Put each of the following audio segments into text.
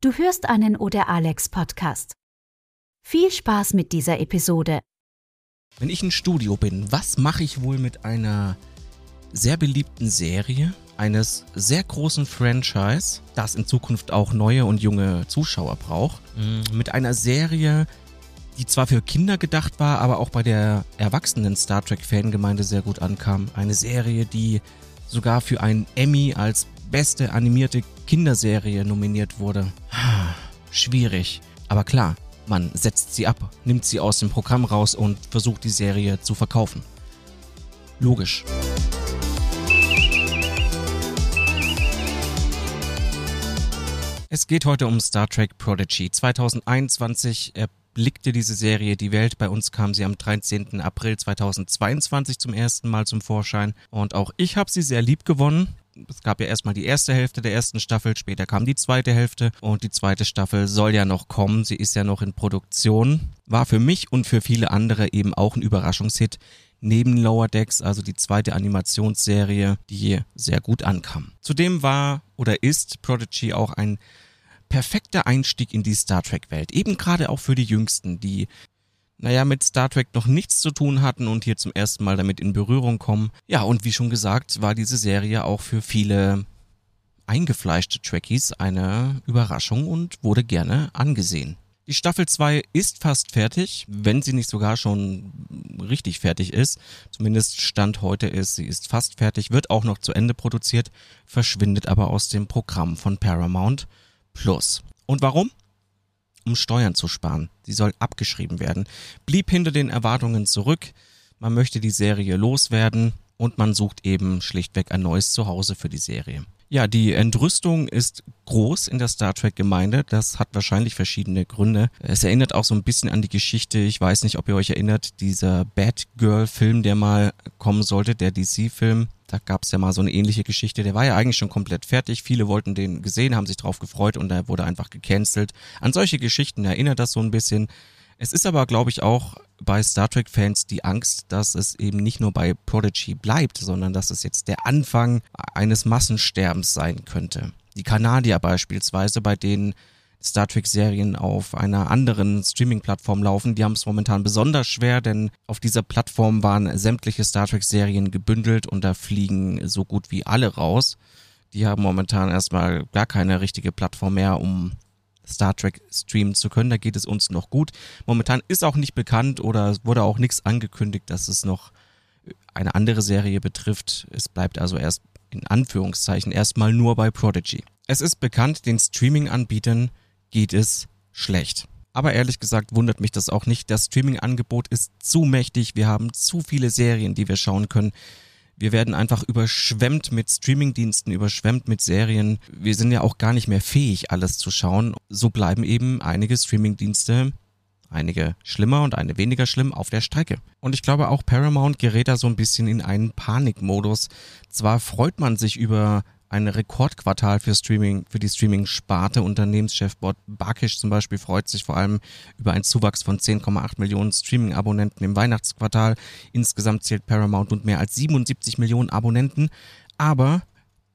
Du hörst einen Oder Alex Podcast. Viel Spaß mit dieser Episode. Wenn ich ein Studio bin, was mache ich wohl mit einer sehr beliebten Serie, eines sehr großen Franchise, das in Zukunft auch neue und junge Zuschauer braucht, mm, mit einer Serie, die zwar für Kinder gedacht war, aber auch bei der erwachsenen Star Trek-Fangemeinde sehr gut ankam. Eine Serie, die sogar für einen Emmy als beste animierte Kinderserie nominiert wurde. Schwierig. Aber klar, man setzt sie ab, nimmt sie aus dem Programm raus und versucht die Serie zu verkaufen. Logisch. Es geht heute um Star Trek Prodigy. 2021 erblickte diese Serie die Welt. Bei uns kam sie am 13. April 2022 zum ersten Mal zum Vorschein. Und auch ich habe sie sehr lieb gewonnen. Es gab ja erstmal die erste Hälfte der ersten Staffel, später kam die zweite Hälfte und die zweite Staffel soll ja noch kommen. Sie ist ja noch in Produktion. War für mich und für viele andere eben auch ein Überraschungshit neben Lower Decks, also die zweite Animationsserie, die sehr gut ankam. Zudem war oder ist Prodigy auch ein perfekter Einstieg in die Star Trek-Welt. Eben gerade auch für die Jüngsten, die naja, mit Star Trek noch nichts zu tun hatten und hier zum ersten Mal damit in Berührung kommen. Ja, und wie schon gesagt, war diese Serie auch für viele eingefleischte Trekkies eine Überraschung und wurde gerne angesehen. Die Staffel 2 ist fast fertig, wenn sie nicht sogar schon richtig fertig ist. Zumindest Stand heute ist, sie ist fast fertig, wird auch noch zu Ende produziert, verschwindet aber aus dem Programm von Paramount Plus. Und warum? Um Steuern zu sparen. Sie soll abgeschrieben werden. Blieb hinter den Erwartungen zurück. Man möchte die Serie loswerden und man sucht eben schlichtweg ein neues Zuhause für die Serie. Ja, die Entrüstung ist groß in der Star Trek-Gemeinde. Das hat wahrscheinlich verschiedene Gründe. Es erinnert auch so ein bisschen an die Geschichte, ich weiß nicht, ob ihr euch erinnert, dieser Batgirl-Film, der mal kommen sollte, der DC-Film. Da gab es ja mal so eine ähnliche Geschichte. Der war ja eigentlich schon komplett fertig. Viele wollten den gesehen, haben sich drauf gefreut und er wurde einfach gecancelt. An solche Geschichten erinnert das so ein bisschen. Es ist aber, glaube ich, auch bei Star Trek-Fans die Angst, dass es eben nicht nur bei Prodigy bleibt, sondern dass es jetzt der Anfang eines Massensterbens sein könnte. Die Kanadier beispielsweise, bei denen Star Trek-Serien auf einer anderen Streaming-Plattform laufen. Die haben es momentan besonders schwer, denn auf dieser Plattform waren sämtliche Star Trek-Serien gebündelt und da fliegen so gut wie alle raus. Die haben momentan erstmal gar keine richtige Plattform mehr, um Star Trek streamen zu können. Da geht es uns noch gut. Momentan ist auch nicht bekannt oder wurde auch nichts angekündigt, dass es noch eine andere Serie betrifft. Es bleibt also erst in Anführungszeichen erstmal nur bei Prodigy. Es ist bekannt, den Streaming-Anbietern geht es schlecht. Aber ehrlich gesagt wundert mich das auch nicht. Das Streaming-Angebot ist zu mächtig. Wir haben zu viele Serien, die wir schauen können. Wir werden einfach überschwemmt mit Streamingdiensten, überschwemmt mit Serien. Wir sind ja auch gar nicht mehr fähig, alles zu schauen. So bleiben eben einige Streamingdienste, einige schlimmer und eine weniger schlimm, auf der Strecke. Und ich glaube auch Paramount gerät da so ein bisschen in einen Panikmodus. Zwar freut man sich über ein Rekordquartal für Streaming, für die Streaming-Sparte. Unternehmenschef Bob Bakisch zum Beispiel freut sich vor allem über einen Zuwachs von 10,8 Millionen Streaming-Abonnenten im Weihnachtsquartal. Insgesamt zählt Paramount und mehr als 77 Millionen Abonnenten. Aber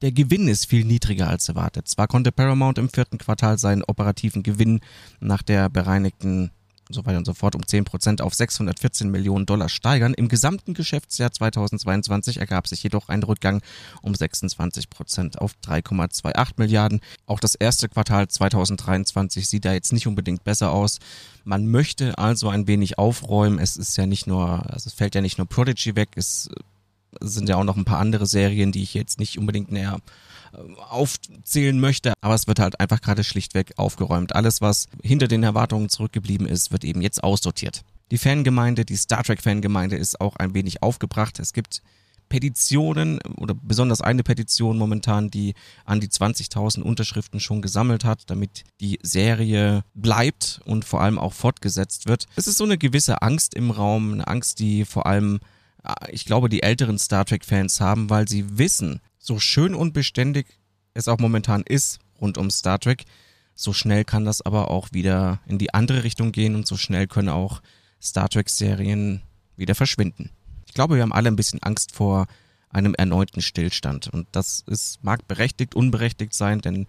der Gewinn ist viel niedriger als erwartet. Zwar konnte Paramount im vierten Quartal seinen operativen Gewinn nach der bereinigten so weiter und so fort um 10% auf 614 Millionen Dollar steigern. Im gesamten Geschäftsjahr 2022 ergab sich jedoch ein Rückgang um 26% auf 3,28 Milliarden. Auch das erste Quartal 2023 sieht da jetzt nicht unbedingt besser aus. Man möchte also ein wenig aufräumen. Es ist ja nicht nur, also es fällt ja nicht nur Prodigy weg, es sind ja auch noch ein paar andere Serien, die ich jetzt nicht unbedingt näher aufzählen möchte. Aber es wird halt einfach gerade schlichtweg aufgeräumt. Alles, was hinter den Erwartungen zurückgeblieben ist, wird eben jetzt aussortiert. Die Fangemeinde, die Star Trek-Fangemeinde ist auch ein wenig aufgebracht. Es gibt Petitionen oder besonders eine Petition momentan, die an die 20.000 Unterschriften schon gesammelt hat, damit die Serie bleibt und vor allem auch fortgesetzt wird. Es ist so eine gewisse Angst im Raum, eine Angst, die vor allem, ich glaube, die älteren Star Trek-Fans haben, weil sie wissen, so schön und beständig es auch momentan ist rund um Star Trek, so schnell kann das aber auch wieder in die andere Richtung gehen und so schnell können auch Star Trek-Serien wieder verschwinden. Ich glaube, wir haben alle ein bisschen Angst vor einem erneuten Stillstand. Und das ist, mag berechtigt, unberechtigt sein, denn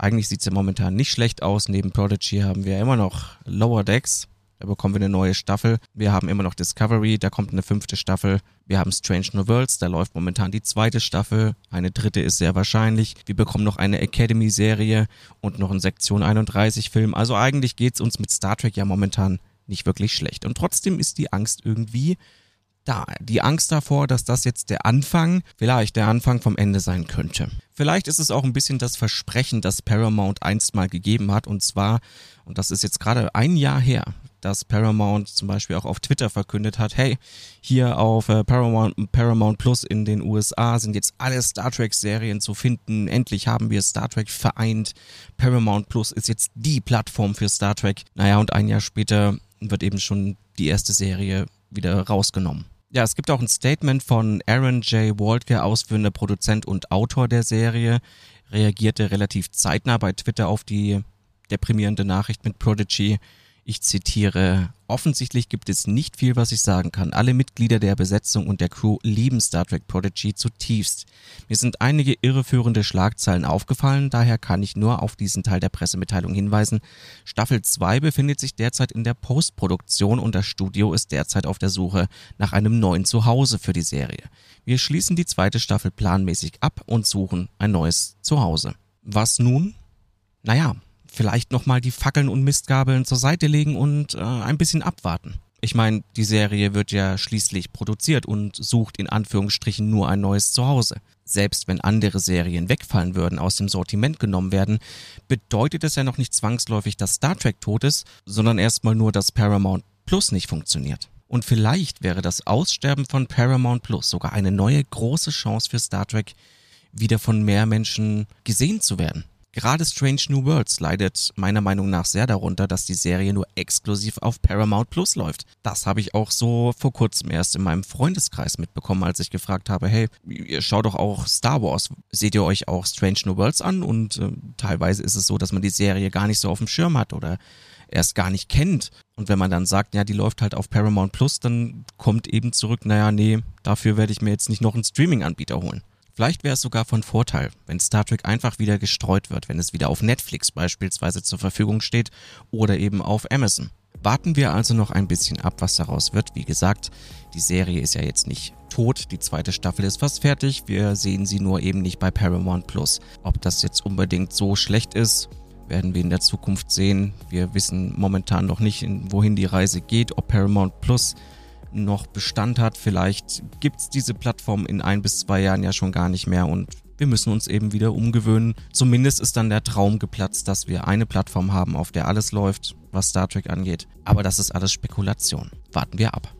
Eigentlich sieht es ja momentan nicht schlecht aus. Neben Prodigy haben wir immer noch Lower Decks. Da bekommen wir eine neue Staffel. Wir haben immer noch Discovery, da kommt eine fünfte Staffel. Wir haben Strange New Worlds, da läuft momentan die zweite Staffel. Eine dritte ist sehr wahrscheinlich. Wir bekommen noch eine Academy-Serie und noch einen Sektion 31-Film. Also eigentlich geht's uns mit Star Trek ja momentan nicht wirklich schlecht. Und trotzdem ist die Angst irgendwie da. Die Angst davor, dass das jetzt der Anfang, vielleicht der Anfang vom Ende sein könnte. Vielleicht ist es auch ein bisschen das Versprechen, das Paramount einst mal gegeben hat. Und zwar, und das ist jetzt gerade ein Jahr her, dass Paramount zum Beispiel auch auf Twitter verkündet hat, hey, hier auf äh, Paramount, Paramount Plus in den USA sind jetzt alle Star Trek Serien zu finden. Endlich haben wir Star Trek vereint. Paramount Plus ist jetzt die Plattform für Star Trek. Naja, und ein Jahr später wird eben schon die erste Serie wieder rausgenommen. Ja, es gibt auch ein Statement von Aaron J. Waltke, ausführender Produzent und Autor der Serie, reagierte relativ zeitnah bei Twitter auf die deprimierende Nachricht mit Prodigy. Ich zitiere, offensichtlich gibt es nicht viel, was ich sagen kann. Alle Mitglieder der Besetzung und der Crew lieben Star Trek Prodigy zutiefst. Mir sind einige irreführende Schlagzeilen aufgefallen, daher kann ich nur auf diesen Teil der Pressemitteilung hinweisen. Staffel 2 befindet sich derzeit in der Postproduktion und das Studio ist derzeit auf der Suche nach einem neuen Zuhause für die Serie. Wir schließen die zweite Staffel planmäßig ab und suchen ein neues Zuhause. Was nun? Naja, vielleicht nochmal die Fackeln und Mistgabeln zur Seite legen und äh, ein bisschen abwarten. Ich meine, die Serie wird ja schließlich produziert und sucht in Anführungsstrichen nur ein neues Zuhause. Selbst wenn andere Serien wegfallen würden, aus dem Sortiment genommen werden, bedeutet es ja noch nicht zwangsläufig, dass Star Trek tot ist, sondern erstmal nur, dass Paramount Plus nicht funktioniert. Und vielleicht wäre das Aussterben von Paramount Plus sogar eine neue große Chance für Star Trek, wieder von mehr Menschen gesehen zu werden. Gerade Strange New Worlds leidet meiner Meinung nach sehr darunter, dass die Serie nur exklusiv auf Paramount Plus läuft. Das habe ich auch so vor kurzem erst in meinem Freundeskreis mitbekommen, als ich gefragt habe, hey, ihr schaut doch auch Star Wars. Seht ihr euch auch Strange New Worlds an? Und äh, teilweise ist es so, dass man die Serie gar nicht so auf dem Schirm hat oder erst gar nicht kennt. Und wenn man dann sagt, ja, die läuft halt auf Paramount Plus, dann kommt eben zurück, naja, nee, dafür werde ich mir jetzt nicht noch einen Streaming-Anbieter holen. Vielleicht wäre es sogar von Vorteil, wenn Star Trek einfach wieder gestreut wird, wenn es wieder auf Netflix beispielsweise zur Verfügung steht oder eben auf Amazon. Warten wir also noch ein bisschen ab, was daraus wird. Wie gesagt, die Serie ist ja jetzt nicht tot, die zweite Staffel ist fast fertig, wir sehen sie nur eben nicht bei Paramount Plus. Ob das jetzt unbedingt so schlecht ist, werden wir in der Zukunft sehen. Wir wissen momentan noch nicht, wohin die Reise geht, ob Paramount Plus noch Bestand hat. Vielleicht gibt es diese Plattform in ein bis zwei Jahren ja schon gar nicht mehr und wir müssen uns eben wieder umgewöhnen. Zumindest ist dann der Traum geplatzt, dass wir eine Plattform haben, auf der alles läuft, was Star Trek angeht. Aber das ist alles Spekulation. Warten wir ab.